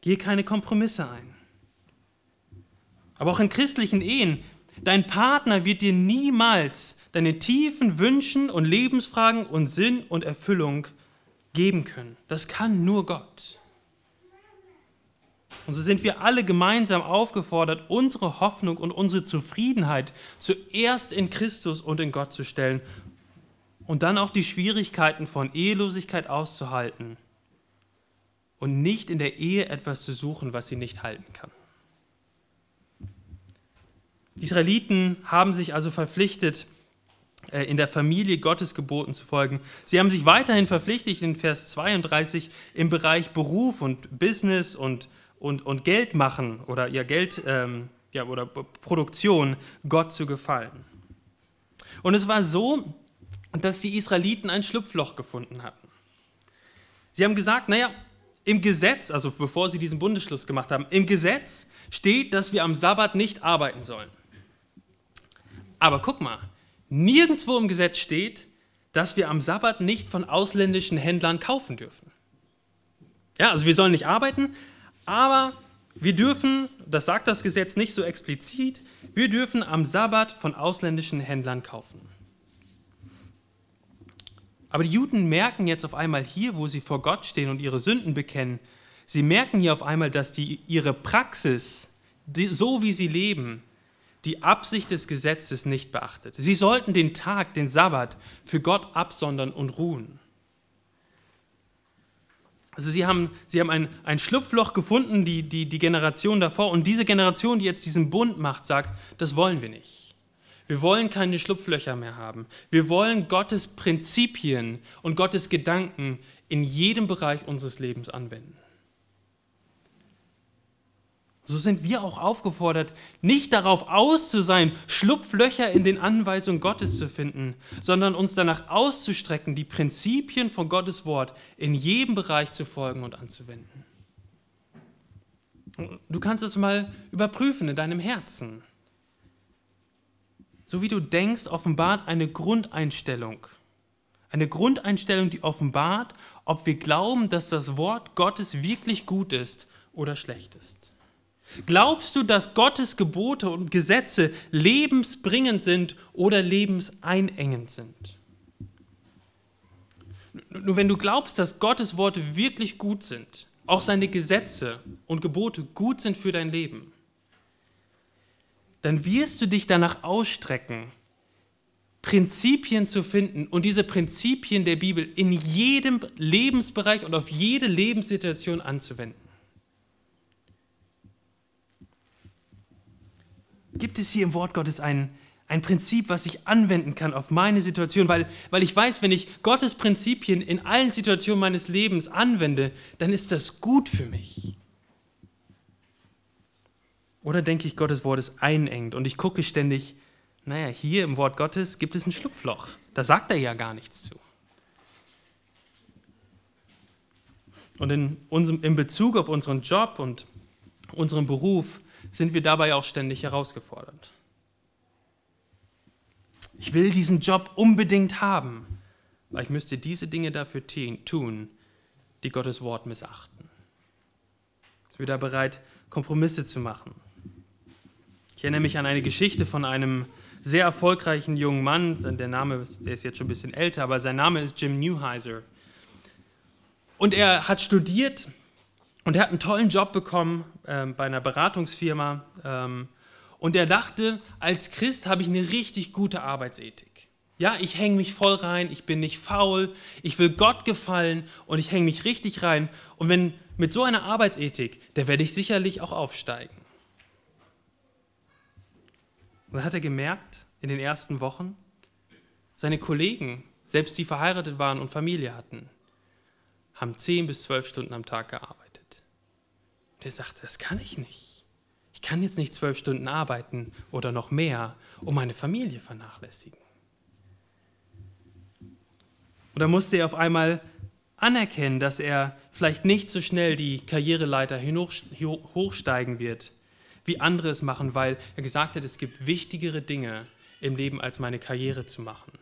Gehe keine Kompromisse ein. Aber auch in christlichen Ehen, dein Partner wird dir niemals deine tiefen Wünschen und Lebensfragen und Sinn und Erfüllung geben können. Das kann nur Gott. Und so sind wir alle gemeinsam aufgefordert, unsere Hoffnung und unsere Zufriedenheit zuerst in Christus und in Gott zu stellen und dann auch die Schwierigkeiten von Ehelosigkeit auszuhalten und nicht in der Ehe etwas zu suchen, was sie nicht halten kann. Die Israeliten haben sich also verpflichtet, äh, in der Familie Gottes Geboten zu folgen. Sie haben sich weiterhin verpflichtet in Vers 32 im Bereich Beruf und Business und und, und Geld machen oder ihr Geld ähm, ja, oder Produktion Gott zu gefallen. Und es war so, dass die Israeliten ein Schlupfloch gefunden hatten. Sie haben gesagt, naja, im Gesetz, also bevor sie diesen Bundesschluss gemacht haben, im Gesetz steht, dass wir am Sabbat nicht arbeiten sollen. Aber guck mal, nirgendwo im Gesetz steht, dass wir am Sabbat nicht von ausländischen Händlern kaufen dürfen. Ja, also wir sollen nicht arbeiten, aber wir dürfen, das sagt das Gesetz nicht so explizit, wir dürfen am Sabbat von ausländischen Händlern kaufen. Aber die Juden merken jetzt auf einmal hier, wo sie vor Gott stehen und ihre Sünden bekennen, sie merken hier auf einmal, dass die, ihre Praxis, die, so wie sie leben, die Absicht des Gesetzes nicht beachtet. Sie sollten den Tag, den Sabbat, für Gott absondern und ruhen. Also sie haben, sie haben ein, ein Schlupfloch gefunden, die, die, die Generation davor. Und diese Generation, die jetzt diesen Bund macht, sagt, das wollen wir nicht. Wir wollen keine Schlupflöcher mehr haben. Wir wollen Gottes Prinzipien und Gottes Gedanken in jedem Bereich unseres Lebens anwenden. So sind wir auch aufgefordert, nicht darauf aus zu sein, Schlupflöcher in den Anweisungen Gottes zu finden, sondern uns danach auszustrecken, die Prinzipien von Gottes Wort in jedem Bereich zu folgen und anzuwenden. Du kannst es mal überprüfen in deinem Herzen. So wie du denkst, offenbart eine Grundeinstellung. Eine Grundeinstellung, die offenbart, ob wir glauben, dass das Wort Gottes wirklich gut ist oder schlecht ist. Glaubst du, dass Gottes Gebote und Gesetze lebensbringend sind oder lebenseinengend sind? Nur wenn du glaubst, dass Gottes Worte wirklich gut sind, auch seine Gesetze und Gebote gut sind für dein Leben, dann wirst du dich danach ausstrecken, Prinzipien zu finden und diese Prinzipien der Bibel in jedem Lebensbereich und auf jede Lebenssituation anzuwenden. Gibt es hier im Wort Gottes ein, ein Prinzip, was ich anwenden kann auf meine Situation, weil, weil ich weiß, wenn ich Gottes Prinzipien in allen Situationen meines Lebens anwende, dann ist das gut für mich. Oder denke ich, Gottes Wort ist einengt und ich gucke ständig, naja, hier im Wort Gottes gibt es ein Schlupfloch. Da sagt er ja gar nichts zu. Und in, unserem, in Bezug auf unseren Job und unserem Beruf sind wir dabei auch ständig herausgefordert. Ich will diesen Job unbedingt haben, weil ich müsste diese Dinge dafür tun, die Gottes Wort missachten. Ich bin da bereit, Kompromisse zu machen. Ich erinnere mich an eine Geschichte von einem sehr erfolgreichen jungen Mann. Der Name, der ist jetzt schon ein bisschen älter, aber sein Name ist Jim Newheiser. Und er hat studiert und er hat einen tollen Job bekommen äh, bei einer Beratungsfirma. Ähm, und er dachte, als Christ habe ich eine richtig gute Arbeitsethik. Ja, ich hänge mich voll rein, ich bin nicht faul, ich will Gott gefallen und ich hänge mich richtig rein. Und wenn mit so einer Arbeitsethik, da werde ich sicherlich auch aufsteigen. Und dann hat er gemerkt, in den ersten Wochen, seine Kollegen, selbst die verheiratet waren und Familie hatten, haben zehn bis zwölf Stunden am Tag gearbeitet. Und er sagte, das kann ich nicht. Ich kann jetzt nicht zwölf Stunden arbeiten oder noch mehr und meine Familie vernachlässigen. Und da musste er auf einmal anerkennen, dass er vielleicht nicht so schnell die Karriereleiter hochsteigen wird, wie andere es machen, weil er gesagt hat, es gibt wichtigere Dinge im Leben, als meine Karriere zu machen.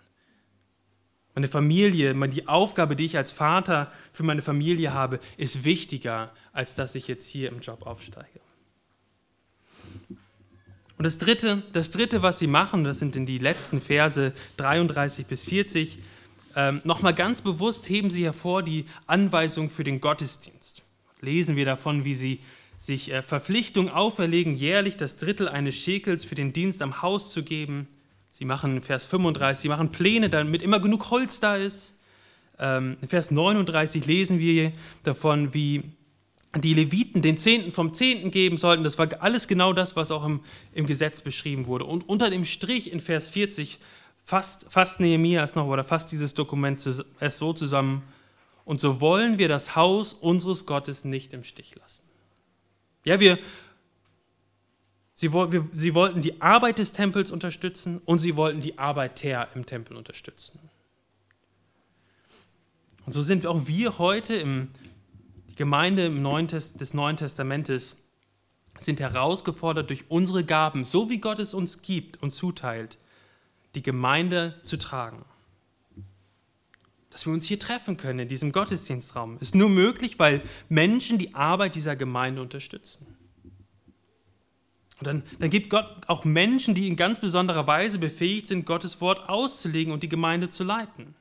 Meine Familie, die Aufgabe, die ich als Vater für meine Familie habe, ist wichtiger, als dass ich jetzt hier im Job aufsteige. Und das Dritte, das Dritte, was sie machen, das sind in die letzten Verse 33 bis 40, ähm, nochmal ganz bewusst heben sie hervor die Anweisung für den Gottesdienst. Lesen wir davon, wie sie sich äh, Verpflichtung auferlegen, jährlich das Drittel eines Schekels für den Dienst am Haus zu geben Sie machen, Vers 35, sie machen Pläne, damit immer genug Holz da ist. Ähm, in Vers 39 lesen wir davon, wie die Leviten den Zehnten vom Zehnten geben sollten. Das war alles genau das, was auch im, im Gesetz beschrieben wurde. Und unter dem Strich in Vers 40 fasst, fasst Nehemias noch oder fasst dieses Dokument es so zusammen. Und so wollen wir das Haus unseres Gottes nicht im Stich lassen. Ja, wir Sie, sie wollten die Arbeit des Tempels unterstützen und sie wollten die Arbeiter im Tempel unterstützen. Und so sind auch wir heute im die Gemeinde im Neuen des Neuen Testamentes sind herausgefordert durch unsere Gaben, so wie Gott es uns gibt und zuteilt, die Gemeinde zu tragen. Dass wir uns hier treffen können in diesem Gottesdienstraum, ist nur möglich, weil Menschen die Arbeit dieser Gemeinde unterstützen. Und dann, dann gibt Gott auch Menschen, die in ganz besonderer Weise befähigt sind, Gottes Wort auszulegen und die Gemeinde zu leiten.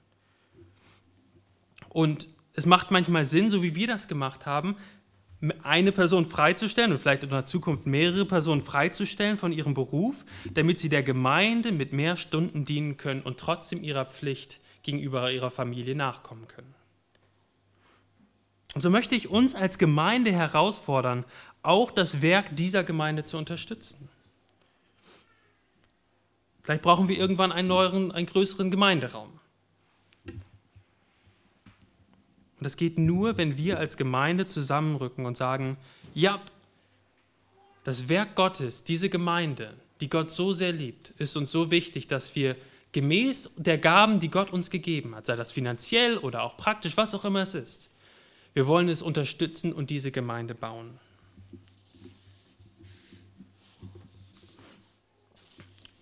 Und es macht manchmal Sinn, so wie wir das gemacht haben, eine Person freizustellen und vielleicht in der Zukunft mehrere Personen freizustellen von ihrem Beruf, damit sie der Gemeinde mit mehr Stunden dienen können und trotzdem ihrer Pflicht gegenüber ihrer Familie nachkommen können. Und so möchte ich uns als Gemeinde herausfordern, auch das Werk dieser Gemeinde zu unterstützen. Vielleicht brauchen wir irgendwann einen neueren, einen größeren Gemeinderaum. Und das geht nur, wenn wir als Gemeinde zusammenrücken und sagen, ja, das Werk Gottes, diese Gemeinde, die Gott so sehr liebt, ist uns so wichtig, dass wir gemäß der Gaben, die Gott uns gegeben hat, sei das finanziell oder auch praktisch, was auch immer es ist, wir wollen es unterstützen und diese Gemeinde bauen.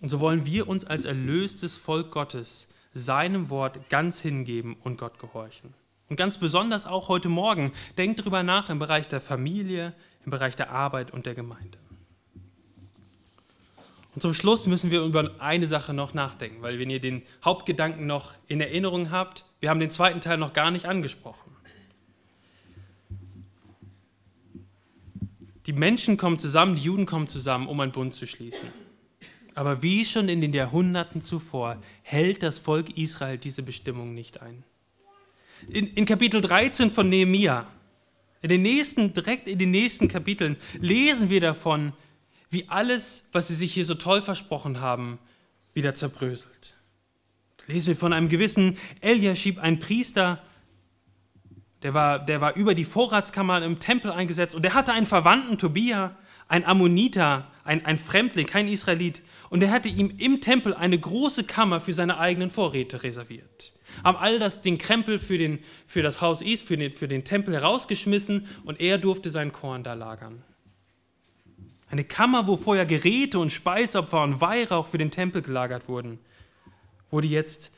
Und so wollen wir uns als erlöstes Volk Gottes seinem Wort ganz hingeben und Gott gehorchen. Und ganz besonders auch heute Morgen, denkt darüber nach im Bereich der Familie, im Bereich der Arbeit und der Gemeinde. Und zum Schluss müssen wir über eine Sache noch nachdenken, weil wenn ihr den Hauptgedanken noch in Erinnerung habt, wir haben den zweiten Teil noch gar nicht angesprochen. Die Menschen kommen zusammen, die Juden kommen zusammen, um einen Bund zu schließen. Aber wie schon in den Jahrhunderten zuvor hält das Volk Israel diese Bestimmung nicht ein. In, in Kapitel 13 von Nehemia, in den nächsten, direkt in den nächsten Kapiteln, lesen wir davon, wie alles, was sie sich hier so toll versprochen haben, wieder zerbröselt. Lesen wir von einem gewissen Eliashib, ein Priester, der war, der war über die Vorratskammer im Tempel eingesetzt und der hatte einen Verwandten, Tobia, ein Ammoniter, ein, ein Fremdling, kein Israelit, und er hatte ihm im Tempel eine große Kammer für seine eigenen Vorräte reserviert. Haben all das, den Krempel für, den, für das Haus Is, für den, für den Tempel herausgeschmissen und er durfte sein Korn da lagern. Eine Kammer, wo vorher Geräte und Speisopfer und Weihrauch für den Tempel gelagert wurden, wurde jetzt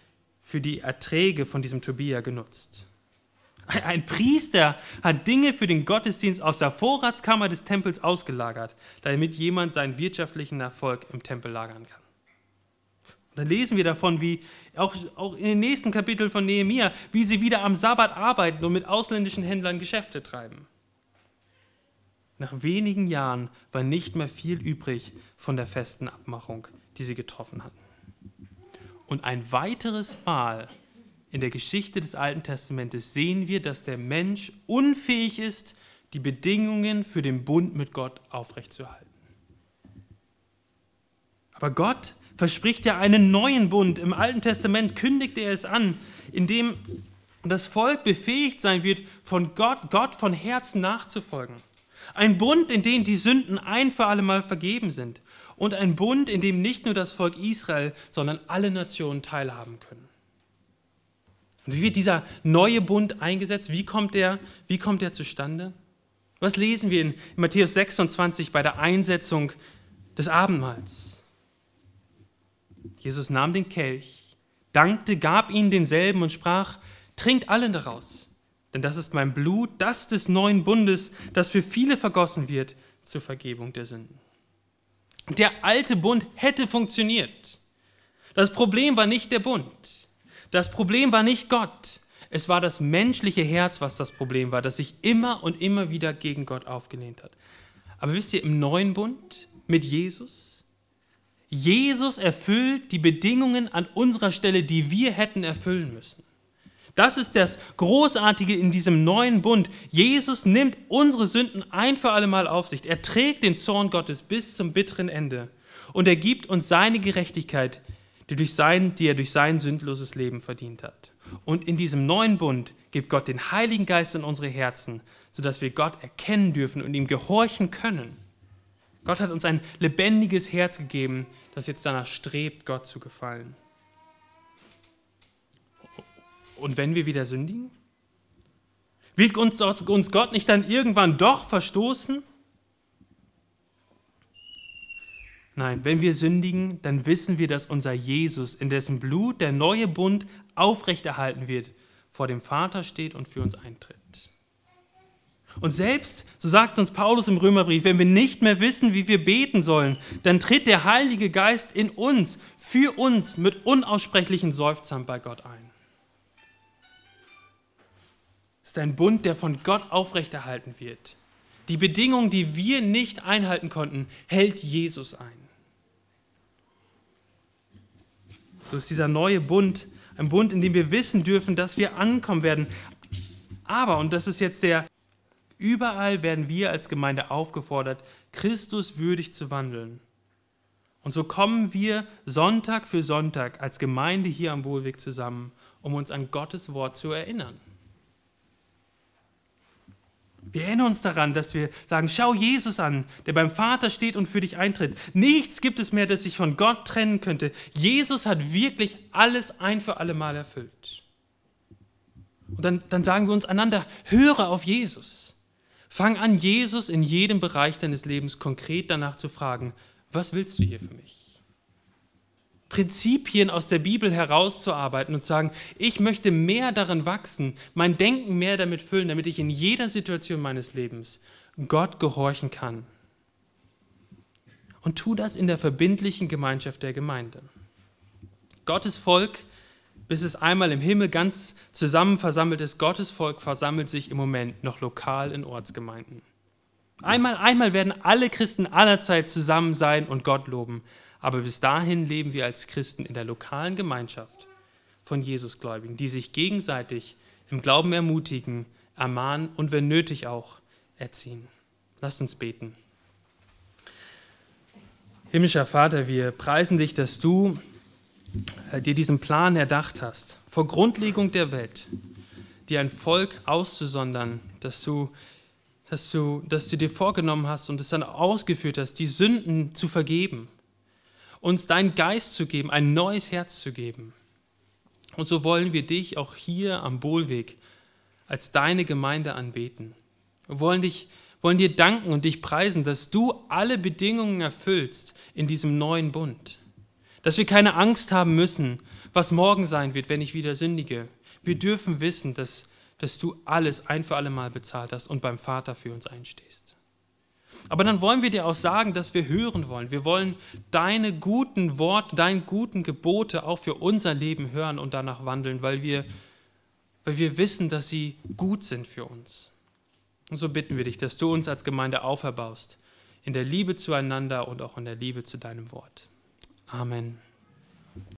für die Erträge von diesem Tobia genutzt. Ein Priester hat Dinge für den Gottesdienst aus der Vorratskammer des Tempels ausgelagert, damit jemand seinen wirtschaftlichen Erfolg im Tempel lagern kann. Und dann lesen wir davon, wie auch, auch in den nächsten Kapiteln von Nehemia, wie sie wieder am Sabbat arbeiten und mit ausländischen Händlern Geschäfte treiben. Nach wenigen Jahren war nicht mehr viel übrig von der festen Abmachung, die sie getroffen hatten. Und ein weiteres Mal in der Geschichte des Alten Testamentes sehen wir, dass der Mensch unfähig ist, die Bedingungen für den Bund mit Gott aufrechtzuerhalten. Aber Gott verspricht ja einen neuen Bund. Im Alten Testament kündigt er es an, indem das Volk befähigt sein wird, von Gott, Gott von Herzen nachzufolgen. Ein Bund, in dem die Sünden ein für alle Mal vergeben sind. Und ein Bund, in dem nicht nur das Volk Israel, sondern alle Nationen teilhaben können. Und wie wird dieser neue Bund eingesetzt? Wie kommt der, wie kommt der zustande? Was lesen wir in Matthäus 26 bei der Einsetzung des Abendmahls? Jesus nahm den Kelch, dankte, gab ihnen denselben und sprach, trinkt allen daraus, denn das ist mein Blut, das des neuen Bundes, das für viele vergossen wird zur Vergebung der Sünden. Der alte Bund hätte funktioniert. Das Problem war nicht der Bund. Das Problem war nicht Gott. Es war das menschliche Herz, was das Problem war, das sich immer und immer wieder gegen Gott aufgelehnt hat. Aber wisst ihr, im neuen Bund mit Jesus, Jesus erfüllt die Bedingungen an unserer Stelle, die wir hätten erfüllen müssen. Das ist das Großartige in diesem neuen Bund. Jesus nimmt unsere Sünden ein für alle Mal auf sich. Er trägt den Zorn Gottes bis zum bitteren Ende. Und er gibt uns seine Gerechtigkeit, die, durch sein, die er durch sein sündloses Leben verdient hat. Und in diesem neuen Bund gibt Gott den Heiligen Geist in unsere Herzen, sodass wir Gott erkennen dürfen und ihm gehorchen können. Gott hat uns ein lebendiges Herz gegeben, das jetzt danach strebt, Gott zu gefallen. Und wenn wir wieder sündigen? Wird uns, uns Gott nicht dann irgendwann doch verstoßen? Nein, wenn wir sündigen, dann wissen wir, dass unser Jesus, in dessen Blut der neue Bund aufrechterhalten wird, vor dem Vater steht und für uns eintritt. Und selbst, so sagt uns Paulus im Römerbrief, wenn wir nicht mehr wissen, wie wir beten sollen, dann tritt der Heilige Geist in uns, für uns mit unaussprechlichen Seufzern bei Gott ein. Es ist ein Bund, der von Gott aufrechterhalten wird. Die Bedingungen, die wir nicht einhalten konnten, hält Jesus ein. So ist dieser neue Bund ein Bund, in dem wir wissen dürfen, dass wir ankommen werden. Aber, und das ist jetzt der, überall werden wir als Gemeinde aufgefordert, Christus würdig zu wandeln. Und so kommen wir Sonntag für Sonntag als Gemeinde hier am Wohlweg zusammen, um uns an Gottes Wort zu erinnern. Wir erinnern uns daran, dass wir sagen, schau Jesus an, der beim Vater steht und für dich eintritt. Nichts gibt es mehr, das sich von Gott trennen könnte. Jesus hat wirklich alles ein für alle Mal erfüllt. Und dann, dann sagen wir uns einander, höre auf Jesus. Fang an, Jesus in jedem Bereich deines Lebens konkret danach zu fragen, was willst du hier für mich? Prinzipien aus der Bibel herauszuarbeiten und zu sagen, ich möchte mehr darin wachsen, mein Denken mehr damit füllen, damit ich in jeder Situation meines Lebens Gott gehorchen kann. Und tu das in der verbindlichen Gemeinschaft der Gemeinde. Gottes Volk, bis es einmal im Himmel ganz zusammen versammelt ist, Gottes Volk versammelt sich im Moment noch lokal in Ortsgemeinden. Einmal, einmal werden alle Christen aller Zeit zusammen sein und Gott loben. Aber bis dahin leben wir als Christen in der lokalen Gemeinschaft von Jesusgläubigen, die sich gegenseitig im Glauben ermutigen, ermahnen und wenn nötig auch erziehen. Lasst uns beten. Himmlischer Vater, wir preisen dich, dass du äh, dir diesen Plan erdacht hast, vor Grundlegung der Welt, dir ein Volk auszusondern, dass du, dass du, dass du dir vorgenommen hast und es dann ausgeführt hast, die Sünden zu vergeben uns deinen Geist zu geben, ein neues Herz zu geben. Und so wollen wir dich auch hier am Bohlweg als deine Gemeinde anbeten. Wir wollen dich, wollen dir danken und dich preisen, dass du alle Bedingungen erfüllst in diesem neuen Bund. Dass wir keine Angst haben müssen, was morgen sein wird, wenn ich wieder sündige. Wir dürfen wissen, dass, dass du alles ein für alle Mal bezahlt hast und beim Vater für uns einstehst. Aber dann wollen wir dir auch sagen, dass wir hören wollen. Wir wollen deine guten Worte, deine guten Gebote auch für unser Leben hören und danach wandeln, weil wir, weil wir wissen, dass sie gut sind für uns. Und so bitten wir dich, dass du uns als Gemeinde auferbaust in der Liebe zueinander und auch in der Liebe zu deinem Wort. Amen.